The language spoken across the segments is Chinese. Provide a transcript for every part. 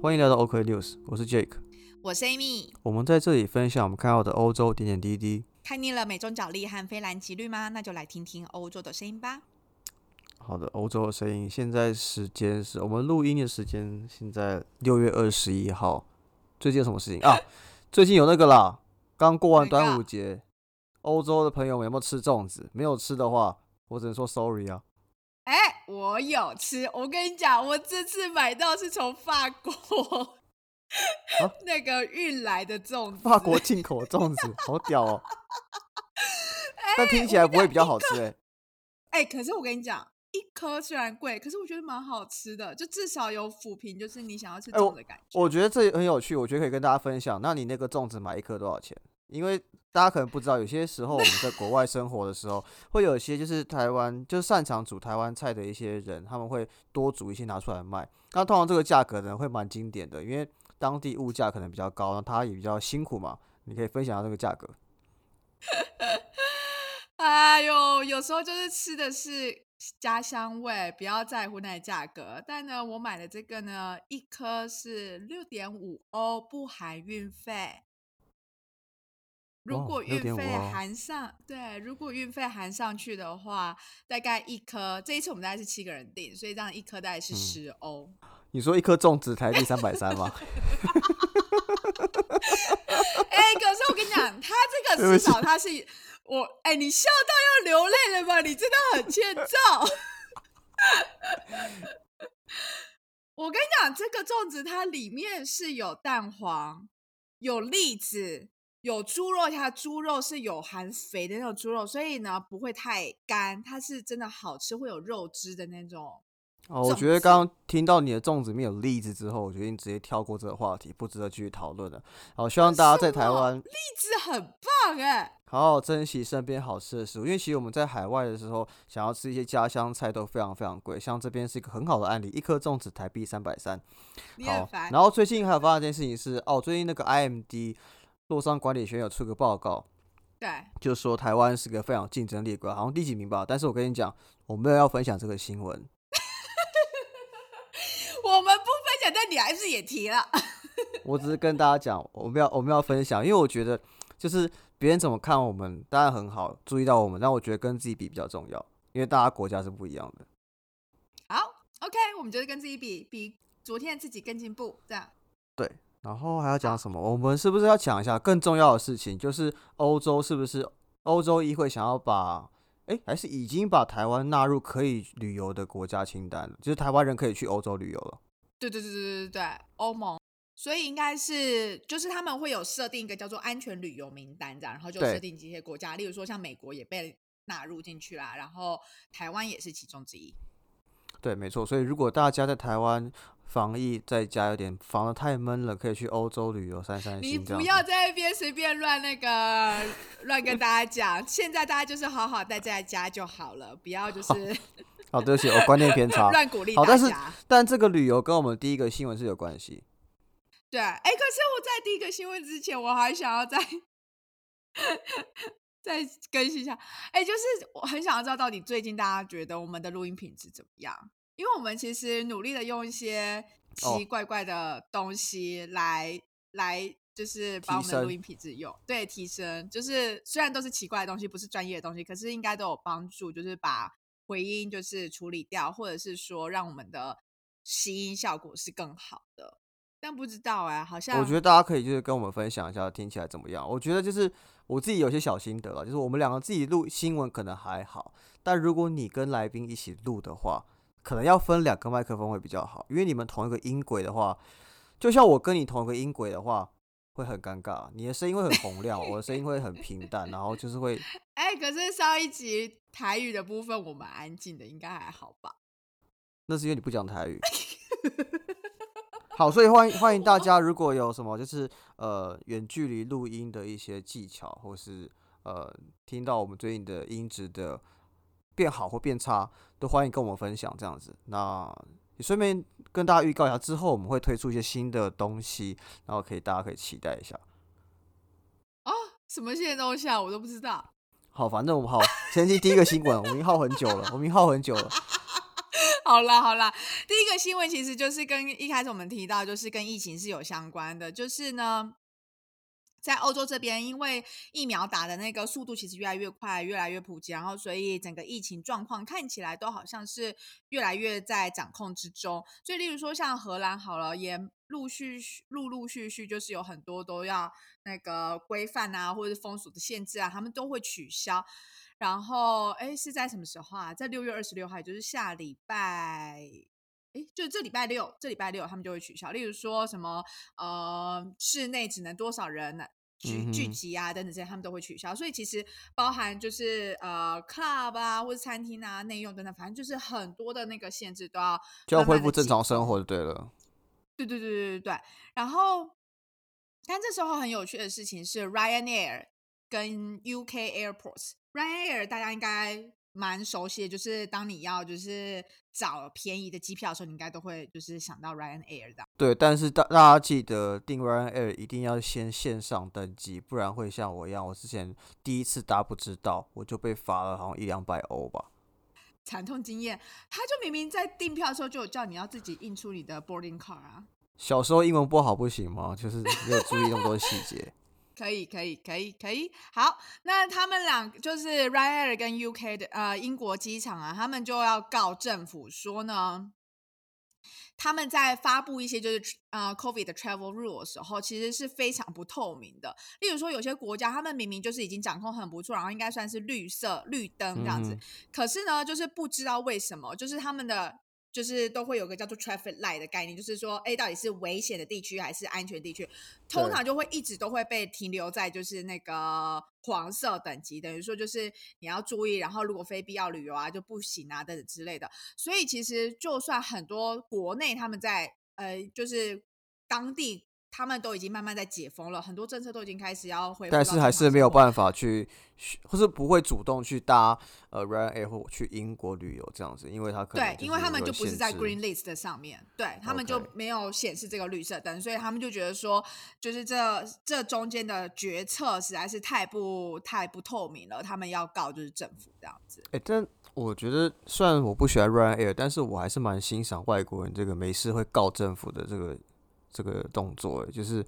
欢迎来到 OK News，我是 Jake，我是 Amy。我们在这里分享我们看到的欧洲点点滴滴。看腻了美中角力和菲兰吉律吗？那就来听听欧洲的声音吧。好的，欧洲的声音。现在时间是我们录音的时间，现在六月二十一号。最近有什么事情啊？最近有那个啦，刚过完端午节，欧洲的朋友们有没有吃粽子？没有吃的话，我只能说 sorry 啊。哎，我有吃。我跟你讲，我这次买到是从法国 那个运来的粽子，法国进口的粽子，好屌哦！但听起来不会比较好吃哎。哎，可是我跟你讲，一颗虽然贵，可是我觉得蛮好吃的，就至少有抚平，就是你想要吃粽的感觉。我觉得这很有趣，我觉得可以跟大家分享。那你那个粽子买一颗多少钱？因为大家可能不知道，有些时候我们在国外生活的时候，会有一些就是台湾就擅长煮台湾菜的一些人，他们会多煮一些拿出来卖。那通常这个价格呢会蛮经典的，因为当地物价可能比较高，那他也比较辛苦嘛。你可以分享下这个价格。哎呦，有时候就是吃的是家乡味，不要在乎那价格。但呢，我买的这个呢，一颗是六点五欧，不含运费。如果运费含上，对，如果运费含上去的话，大概一颗。这一次我们大概是七个人订，所以这样一颗大概是十欧。你说一颗粽子台币三百三吗？哎，可是我跟你讲，他这个至少他是我，哎，你笑到要流泪了吧？你真的很欠揍。我跟你讲，这个粽子它里面是有蛋黄，有栗子。有猪肉，它猪肉是有含肥的那种猪肉，所以呢不会太干，它是真的好吃，会有肉汁的那种。哦，我觉得刚刚听到你的粽子里面有栗子之后，我决定直接跳过这个话题，不值得继续讨论了。好，希望大家在台湾，栗子很棒哎，好好珍惜身边好吃的食物，因为其实我们在海外的时候，想要吃一些家乡菜都非常非常贵，像这边是一个很好的案例，一颗粽子台币三百三。好，然后最近还有发生一件事情是，哦，最近那个 IMD。洛桑管理学有出个报告，对，就说台湾是个非常竞争力国，好像第几名吧。但是我跟你讲，我没有要分享这个新闻。我们不分享，但你还是也提了。我只是跟大家讲，我们要我们要分享，因为我觉得就是别人怎么看我们，当然很好，注意到我们，但我觉得跟自己比比较重要，因为大家国家是不一样的。好，OK，我们就是跟自己比，比昨天自己更进步，这样。对。然后还要讲什么？我们是不是要讲一下更重要的事情？就是欧洲是不是欧洲议会想要把，哎，还是已经把台湾纳入可以旅游的国家清单了？就是台湾人可以去欧洲旅游了。对对对对对对欧盟，所以应该是就是他们会有设定一个叫做安全旅游名单这样，然后就设定这些国家，例如说像美国也被纳入进去啦，然后台湾也是其中之一。对，没错。所以如果大家在台湾，防疫在家有点防的太闷了，可以去欧洲旅游散散心。你不要在那边随便乱那个乱跟大家讲，现在大家就是好好待在家就好了，不要就是。好，对不起，我观念偏差。乱鼓励大家。好，但是但这个旅游跟我们第一个新闻是有关系。对，哎，可是我在第一个新闻之前，我还想要再 再更新一下。哎，就是我很想要知道，到底最近大家觉得我们的录音品质怎么样？因为我们其实努力的用一些奇奇怪怪的东西来来，就是把我们的录音品质用对提升。就是虽然都是奇怪的东西，不是专业的东西，可是应该都有帮助。就是把回音就是处理掉，或者是说让我们的吸音效果是更好的。但不知道哎，好像我觉得大家可以就是跟我们分享一下听起来怎么样。我觉得就是我自己有些小心得啊，就是我们两个自己录新闻可能还好，但如果你跟来宾一起录的话。可能要分两个麦克风会比较好，因为你们同一个音轨的话，就像我跟你同一个音轨的话，会很尴尬。你的声音会很洪亮，我的声音会很平淡，然后就是会 哎，可是上一集台语的部分我们安静的，应该还好吧？那是因为你不讲台语。好，所以欢迎欢迎大家，如果有什么就是呃远距离录音的一些技巧，或是呃听到我们最近的音质的。变好或变差，都欢迎跟我们分享这样子。那也顺便跟大家预告一下，之后我们会推出一些新的东西，然后可以大家可以期待一下。啊，什么新的东西啊？我都不知道。好，反正我们好，前期第一个新闻，我们耗很久了，我们耗很久了。好啦好啦，第一个新闻其实就是跟一开始我们提到，就是跟疫情是有相关的，就是呢。在欧洲这边，因为疫苗打的那个速度其实越来越快，越来越普及，然后所以整个疫情状况看起来都好像是越来越在掌控之中。所以，例如说像荷兰好了，也陆续陆陆续续就是有很多都要那个规范啊，或者是封锁的限制啊，他们都会取消。然后，哎，是在什么时候啊？在六月二十六号，也就是下礼拜。哎，就这礼拜六，这礼拜六他们就会取消。例如说什么，呃，室内只能多少人呢？聚聚集啊，等等这些，他们都会取消。所以其实包含就是呃，club 啊，或者餐厅啊，内用等等，反正就是很多的那个限制都要就要恢复正常生活就对了。对对对对对对。然后，但这时候很有趣的事情是，Ryanair 跟 UK Airports，Ryanair 大家应该。蛮熟悉的，就是当你要就是找便宜的机票的时候，你应该都会就是想到 Ryanair 的。对，但是大大家记得订 Ryanair 一定要先线上登记，不然会像我一样，我之前第一次搭不知道，我就被罚了好像一两百欧吧。惨痛经验，他就明明在订票的时候就有叫你要自己印出你的 boarding card 啊。小时候英文不好不行吗？就是没有注意那么多细节。可以，可以，可以，可以。好，那他们俩就是 Ryanair 跟 UK 的呃英国机场啊，他们就要告政府说呢，他们在发布一些就是呃 COVID 的 travel rule 的时候，其实是非常不透明的。例如说，有些国家他们明明就是已经掌控很不错，然后应该算是绿色绿灯这样子，可是呢，就是不知道为什么，就是他们的。就是都会有个叫做 traffic light 的概念，就是说，哎，到底是危险的地区还是安全地区？通常就会一直都会被停留在就是那个黄色等级，等于说就是你要注意，然后如果非必要旅游啊就不行啊等等之类的。所以其实就算很多国内他们在呃，就是当地。他们都已经慢慢在解封了，很多政策都已经开始要恢复，但是还是没有办法去，或是不会主动去搭呃 Ryanair 或去英国旅游这样子，因为他可能对，因为他们就不是在 Green List 的上面，对他们就没有显示这个绿色灯，所以他们就觉得说，就是这这中间的决策实在是太不太不透明了，他们要告就是政府这样子。哎，但我觉得虽然我不喜欢 Ryanair，但是我还是蛮欣赏外国人这个没事会告政府的这个。这个动作，就是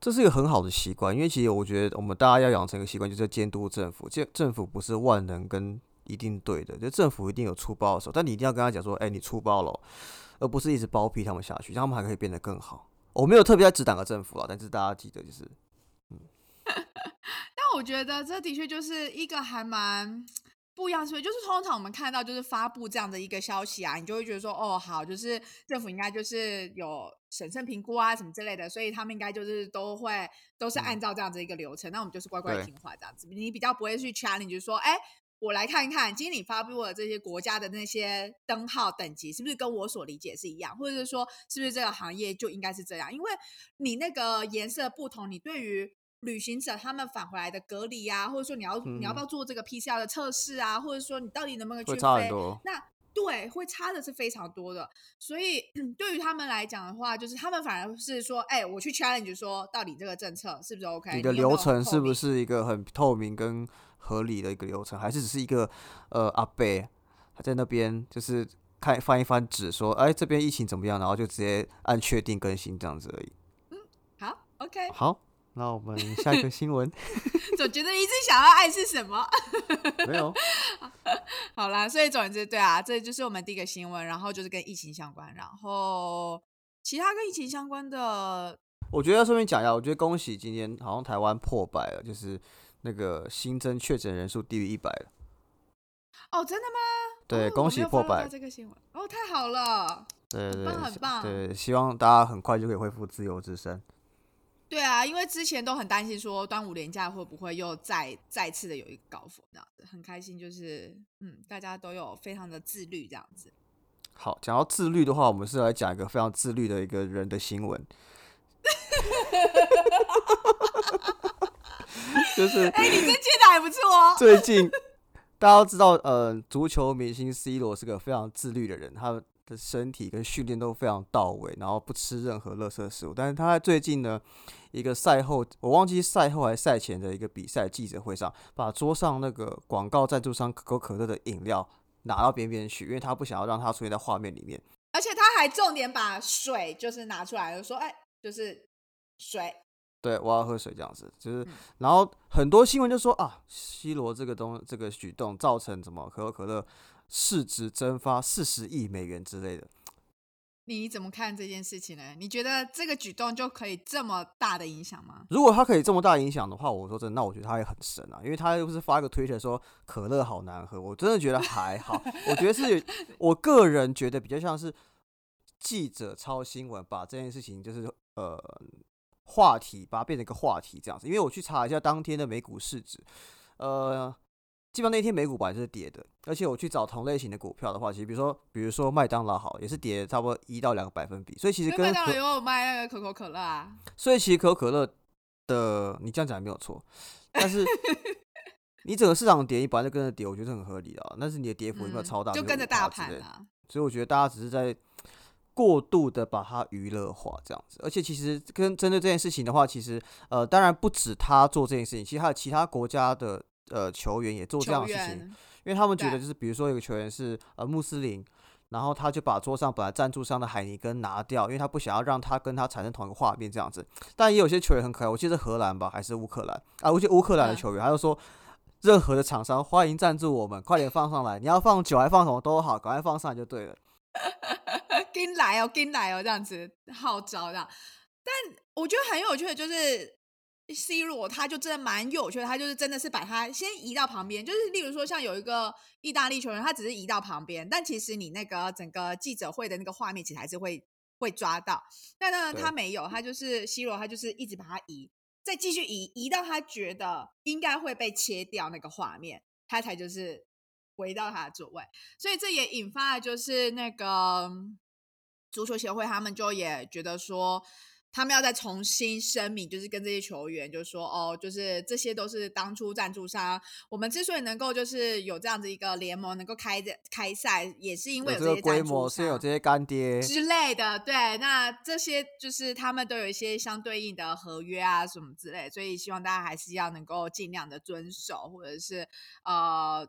这是一个很好的习惯，因为其实我觉得我们大家要养成一个习惯，就是监督政府。政政府不是万能跟一定对的，就政府一定有出包的时候，但你一定要跟他讲说，哎，你出包了，而不是一直包庇他们下去，让他们还可以变得更好。我没有特别在指哪个政府啊，但是大家记得就是，嗯。但我觉得这的确就是一个还蛮。不一样，所以就是通常我们看到就是发布这样的一个消息啊，你就会觉得说，哦，好，就是政府应该就是有审慎评估啊什么之类的，所以他们应该就是都会都是按照这样子一个流程，那我们就是乖乖听话这样子。你比较不会去 challenge，就是说，哎，我来看一看，今天你发布的这些国家的那些灯号等级是不是跟我所理解是一样，或者是说是不是这个行业就应该是这样？因为你那个颜色不同，你对于旅行者他们返回来的隔离啊，或者说你要你要不要做这个 PCR 的测试啊，或者说你到底能不能去飞？那对，会差的是非常多的。所以对于他们来讲的话，就是他们反而是说，哎，我去 challenge 说，到底这个政策是不是 OK？你的流程是不是一个很透明跟合理的一个流程，还是只是一个呃阿贝他在那边就是看翻一翻纸说，哎，这边疫情怎么样，然后就直接按确定更新这样子而已。嗯，好，OK，好。那我们下一个新闻，总觉得一直想要爱是什么？没有。好啦，所以总之，对啊，这就是我们第一个新闻，然后就是跟疫情相关，然后其他跟疫情相关的，我觉得要顺便讲一下，我觉得恭喜今天好像台湾破百了，就是那个新增确诊人数低于一百了。哦，真的吗？对，恭喜破百这个新闻。哦，太好了，对对，很棒，对，希望大家很快就可以恢复自由之身。对啊，因为之前都很担心说端午连假会不会又再再次的有一个高峰这样子，很开心就是嗯，大家都有非常的自律这样子。好，讲到自律的话，我们是来讲一个非常自律的一个人的新闻。就是哎，你这接的还不错哦。最近大家都知道，呃，足球明星 C 罗是个非常自律的人，他。的身体跟训练都非常到位，然后不吃任何垃圾食物。但是他在最近呢，一个赛后，我忘记赛后还是赛前的一个比赛记者会上，把桌上那个广告赞助商可口可乐的饮料拿到边边去，因为他不想要让它出现在画面里面。而且他还重点把水就是拿出来，说：“哎，就是水。”对，我要喝水这样子，就是，然后很多新闻就说啊，C 罗这个东这个举动造成什么可口可乐市值蒸发四十亿美元之类的。你怎么看这件事情呢？你觉得这个举动就可以这么大的影响吗？如果他可以这么大影响的话，我说真的，那我觉得他也很神啊，因为他又不是发一个推特说可乐好难喝，我真的觉得还好，我觉得是 我个人觉得比较像是记者抄新闻，把这件事情就是呃。话题把它变成一个话题这样子，因为我去查一下当天的美股市值，呃，基本上那天美股本来就是跌的，而且我去找同类型的股票的话，其实比如说比如说麦当劳好也是跌差不多一到两个百分比，所以其实跟麦当劳有卖那个可口可乐啊，所以其实可口可乐的你这样讲也没有错，但是 你整个市场跌，你本来就跟着跌，我觉得很合理啊，但是你的跌幅有没有超大？就跟着大盘啊，所以我觉得大家只是在。过度的把它娱乐化这样子，而且其实跟针对这件事情的话，其实呃，当然不止他做这件事情，其实还有其他国家的呃球员也做这样的事情，因为他们觉得就是比如说有个球员是呃穆斯林，然后他就把桌上本来赞助商的海尼根拿掉，因为他不想要让他跟他产生同一个画面这样子。但也有些球员很可爱，我记得荷兰吧还是乌克兰啊，我记得乌克兰的球员，他就说任何的厂商欢迎赞助我们，快点放上来，你要放酒还放什么都好，赶快放上来就对了。跟来哦，跟来哦，这样子号召这样。但我觉得很有趣的，就是 C 罗，他就真的蛮有趣的。他就是真的是把他先移到旁边，就是例如说，像有一个意大利球员，他只是移到旁边，但其实你那个整个记者会的那个画面，其实还是会会抓到。但呢，他没有，他就是 C 罗，他就是一直把他移，再继续移，移到他觉得应该会被切掉那个画面，他才就是。回到他的座位，所以这也引发了就是那个足球协会，他们就也觉得说，他们要再重新声明，就是跟这些球员，就是说，哦，就是这些都是当初赞助商。我们之所以能够就是有这样子一个联盟，能够开开赛，也是因为有这些规模，是有这些干爹之类的。对，那这些就是他们都有一些相对应的合约啊，什么之类，所以希望大家还是要能够尽量的遵守，或者是呃。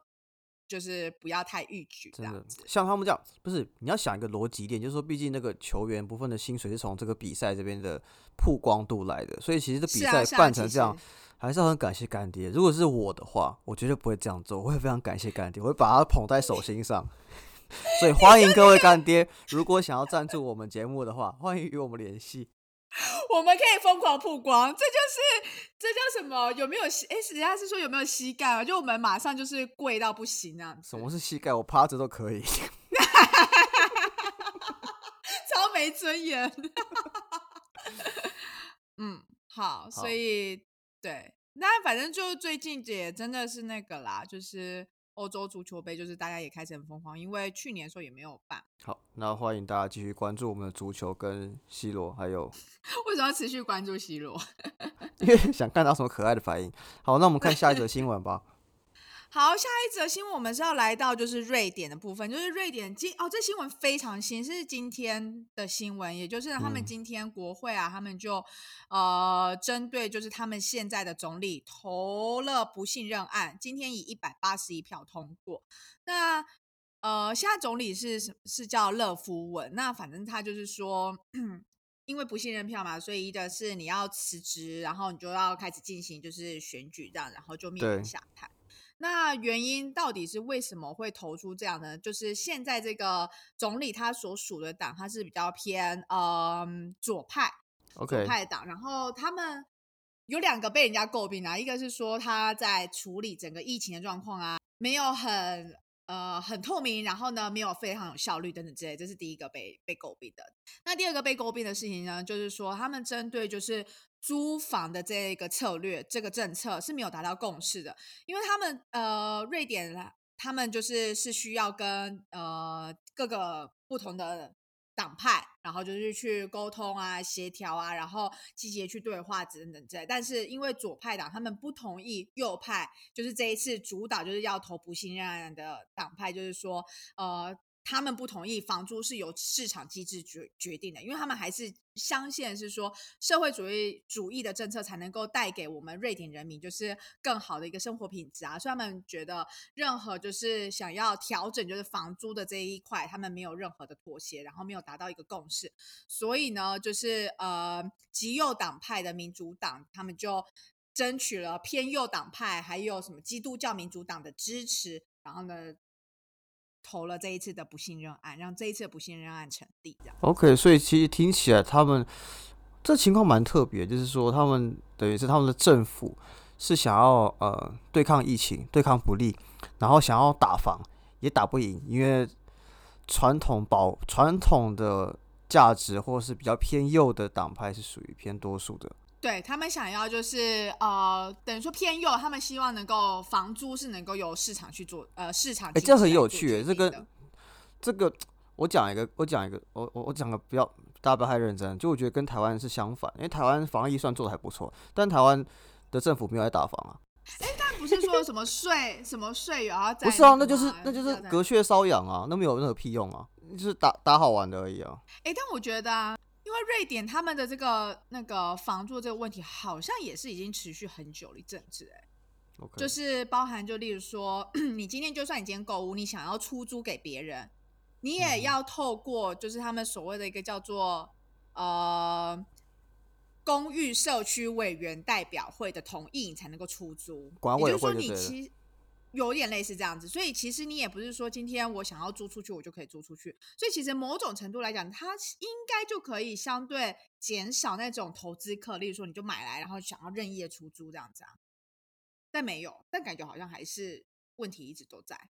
就是不要太逾矩，这样子。像他们这样，不是你要想一个逻辑点，就是说，毕竟那个球员部分的薪水是从这个比赛这边的曝光度来的，所以其实这比赛办成这样，还是很感谢干爹。如果是我的话，我绝对不会这样做，我会非常感谢干爹，我会把他捧在手心上。所以欢迎各位干爹，如果想要赞助我们节目的话，欢迎与我们联系。我们可以疯狂曝光，这就是这叫什么？有没有膝？哎，人家是说有没有膝盖啊？就我们马上就是跪到不行那样子。什么是膝盖？我趴着都可以。超没尊严。嗯，好，所以对，那反正就最近也真的是那个啦，就是。欧洲足球杯就是大家也开始很疯狂，因为去年的时候也没有办。好，那欢迎大家继续关注我们的足球跟 C 罗，还有 为什么要持续关注 C 罗？因为想看到什么可爱的反应。好，那我们看下一则新闻吧。好，下一则新闻我们是要来到就是瑞典的部分，就是瑞典今哦，这新闻非常新，是今天的新闻，也就是他们今天国会啊，他们就呃针对就是他们现在的总理投了不信任案，今天以一百八十一票通过。那呃，现在总理是是叫勒夫文，那反正他就是说，因为不信任票嘛，所以一个是你要辞职，然后你就要开始进行就是选举这样，然后就面临下台。那原因到底是为什么会投出这样呢？就是现在这个总理他所属的党，他是比较偏嗯左派，OK 左派党。然后他们有两个被人家诟病啊，一个是说他在处理整个疫情的状况啊，没有很呃很透明，然后呢没有非常有效率等等之类，这是第一个被被诟病的。那第二个被诟病的事情呢，就是说他们针对就是。租房的这个策略，这个政策是没有达到共识的，因为他们呃，瑞典他们就是是需要跟呃各个不同的党派，然后就是去沟通啊、协调啊，然后积极去对话等等之类。但是因为左派党他们不同意右派，就是这一次主导就是要投不信任案的党派，就是说呃。他们不同意房租是由市场机制决决定的，因为他们还是相信是说社会主义主义的政策才能够带给我们瑞典人民就是更好的一个生活品质啊，所以他们觉得任何就是想要调整就是房租的这一块，他们没有任何的妥协，然后没有达到一个共识，所以呢，就是呃极右党派的民主党，他们就争取了偏右党派还有什么基督教民主党的支持，然后呢。投了这一次的不信任案，让这一次不信任案成立。这样 OK，所以其实听起来他们这情况蛮特别，就是说他们等于是他们的政府是想要呃对抗疫情、对抗不利，然后想要打防也打不赢，因为传统保传统的价值或是比较偏右的党派是属于偏多数的。对他们想要就是呃，等于说偏右，他们希望能够房租是能够由市场去做，呃，市场。哎，这很有趣，这个这个，我讲一个，我讲一个，我我我讲个不要大家不要太认真，就我觉得跟台湾是相反，因为台湾防疫算做的还不错，但台湾的政府没有在打房啊。哎，但不是说什么税什么税然后不是啊，那就是那就是隔靴搔痒啊，那没有任何屁用啊，就是打打好玩的而已啊。哎，但我觉得啊。瑞典他们的这个那个房租这个问题，好像也是已经持续很久了一阵子哎，就是包含就例如说，你今天就算你今天购物，你想要出租给别人，你也要透过就是他们所谓的一个叫做呃公寓社区委员代表会的同意，你才能够出租。也就是说，你其有点类似这样子，所以其实你也不是说今天我想要租出去，我就可以租出去。所以其实某种程度来讲，它应该就可以相对减少那种投资客，例如说你就买来，然后想要任意的出租这样子啊。但没有，但感觉好像还是问题一直都在。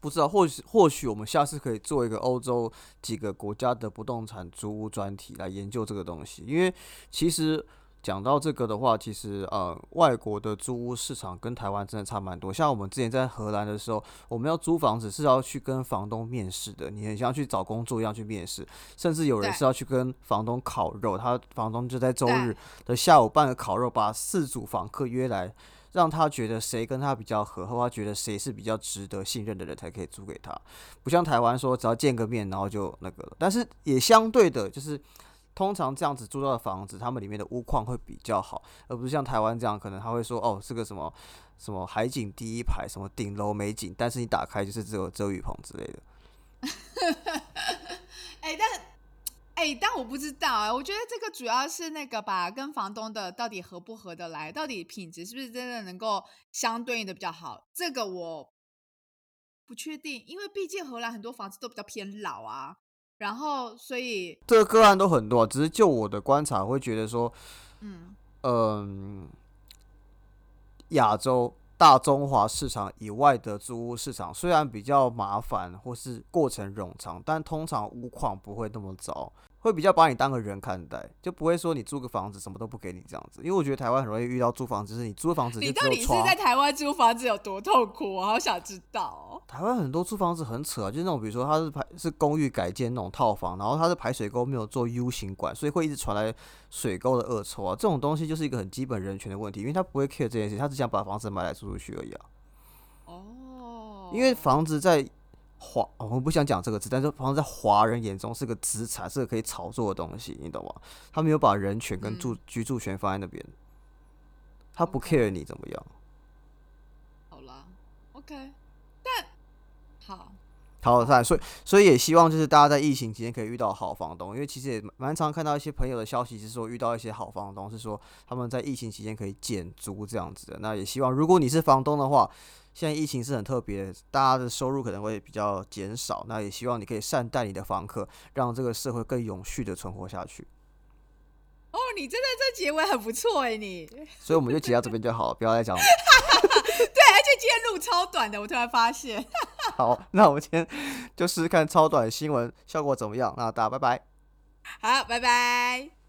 不知道，或许或许我们下次可以做一个欧洲几个国家的不动产租屋专题来研究这个东西，因为其实。讲到这个的话，其实呃，外国的租屋市场跟台湾真的差蛮多。像我们之前在荷兰的时候，我们要租房子是要去跟房东面试的，你很像去找工作一样去面试，甚至有人是要去跟房东烤肉，他房东就在周日的下午办个烤肉，把四组房客约来，让他觉得谁跟他比较合，或他觉得谁是比较值得信任的人才可以租给他。不像台湾说只要见个面然后就那个了，但是也相对的就是。通常这样子租到的房子，他们里面的屋况会比较好，而不是像台湾这样，可能他会说哦，是个什么什么海景第一排，什么顶楼美景，但是你打开就是只有遮雨棚之类的。哎，但哎，但我不知道啊，我觉得这个主要是那个吧，跟房东的到底合不合得来，到底品质是不是真的能够相对应的比较好，这个我不确定，因为毕竟荷兰很多房子都比较偏老啊。然后，所以这个个案都很多，只是就我的观察，会觉得说，嗯嗯，亚洲大中华市场以外的租屋市场虽然比较麻烦或是过程冗长，但通常屋况不会那么糟。会比较把你当个人看待，就不会说你租个房子什么都不给你这样子。因为我觉得台湾很容易遇到租房子，是你租房子，你到底是在台湾租房子有多痛苦？我好想知道。台湾很多租房子很扯啊，就是那种比如说它是排是公寓改建那种套房，然后它是排水沟没有做 U 型管，所以会一直传来水沟的恶臭啊。这种东西就是一个很基本人权的问题，因为他不会 care 这件事，他只想把房子买来租出去而已啊。哦，因为房子在。华，我们不想讲这个字，但是好像在华人眼中是个资产，是个可以炒作的东西，你懂吗？他没有把人权跟住居住权放在那边，他不 care 你怎么样。好啦，OK，但好，好，但所以所以也希望就是大家在疫情期间可以遇到好房东，因为其实也蛮常看到一些朋友的消息是说遇到一些好房东，是说他们在疫情期间可以减租这样子的。那也希望如果你是房东的话。现在疫情是很特别，大家的收入可能会比较减少。那也希望你可以善待你的房客，让这个社会更永续的存活下去。哦，你真的这结尾很不错哎，你。所以我们就结到这边就好了，不要再讲了。对，而且今天录超短的，我突然发现。好，那我们今天就试试看超短新闻效果怎么样。那大家拜拜。好，拜拜。